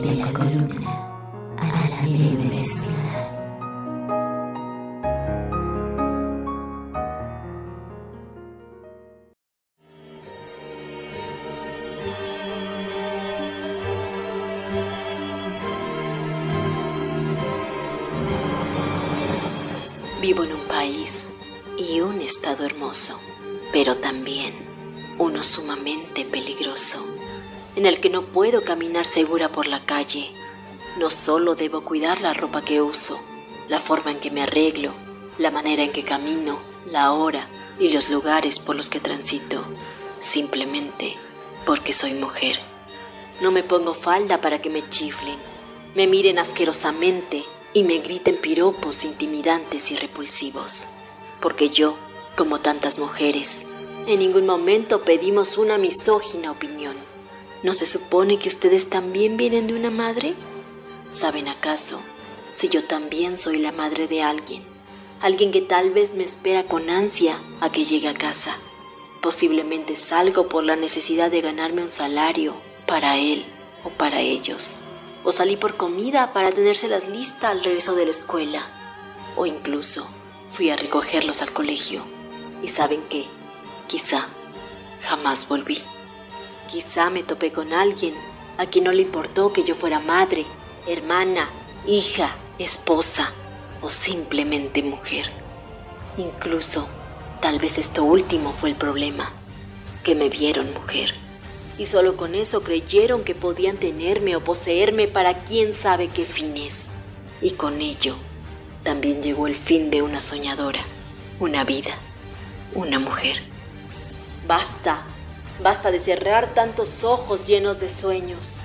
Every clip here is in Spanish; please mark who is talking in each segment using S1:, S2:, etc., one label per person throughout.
S1: de la columna a la.
S2: Vivo en un país y un estado hermoso, pero también uno sumamente peligroso, en el que no puedo caminar segura por la calle. No solo debo cuidar la ropa que uso, la forma en que me arreglo, la manera en que camino, la hora y los lugares por los que transito, simplemente porque soy mujer. No me pongo falda para que me chiflen, me miren asquerosamente y me griten piropos intimidantes y repulsivos. Porque yo, como tantas mujeres, en ningún momento pedimos una misógina opinión. ¿No se supone que ustedes también vienen de una madre? ¿Saben acaso si yo también soy la madre de alguien? Alguien que tal vez me espera con ansia a que llegue a casa. Posiblemente salgo por la necesidad de ganarme un salario para él o para ellos o salí por comida para tenérselas lista al regreso de la escuela, o incluso fui a recogerlos al colegio. Y saben qué, quizá jamás volví. Quizá me topé con alguien a quien no le importó que yo fuera madre, hermana, hija, esposa o simplemente mujer. Incluso, tal vez esto último fue el problema, que me vieron mujer y solo con eso creyeron que podían tenerme o poseerme para quién sabe qué fines. Y con ello también llegó el fin de una soñadora, una vida, una mujer. Basta, basta de cerrar tantos ojos llenos de sueños.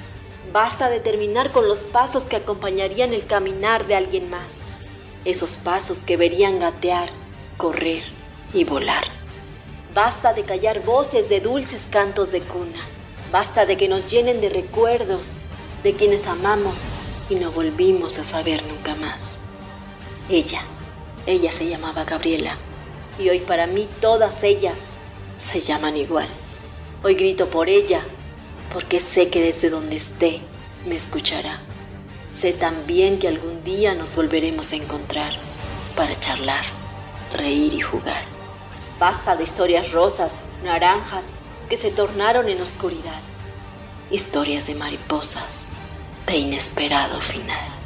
S2: Basta de terminar con los pasos que acompañarían el caminar de alguien más. Esos pasos que verían gatear, correr y volar. Basta de callar voces de dulces cantos de cuna Basta de que nos llenen de recuerdos de quienes amamos y no volvimos a saber nunca más. Ella, ella se llamaba Gabriela y hoy para mí todas ellas se llaman igual. Hoy grito por ella porque sé que desde donde esté me escuchará. Sé también que algún día nos volveremos a encontrar para charlar, reír y jugar. Basta de historias rosas, naranjas que se tornaron en oscuridad, historias de mariposas de inesperado final.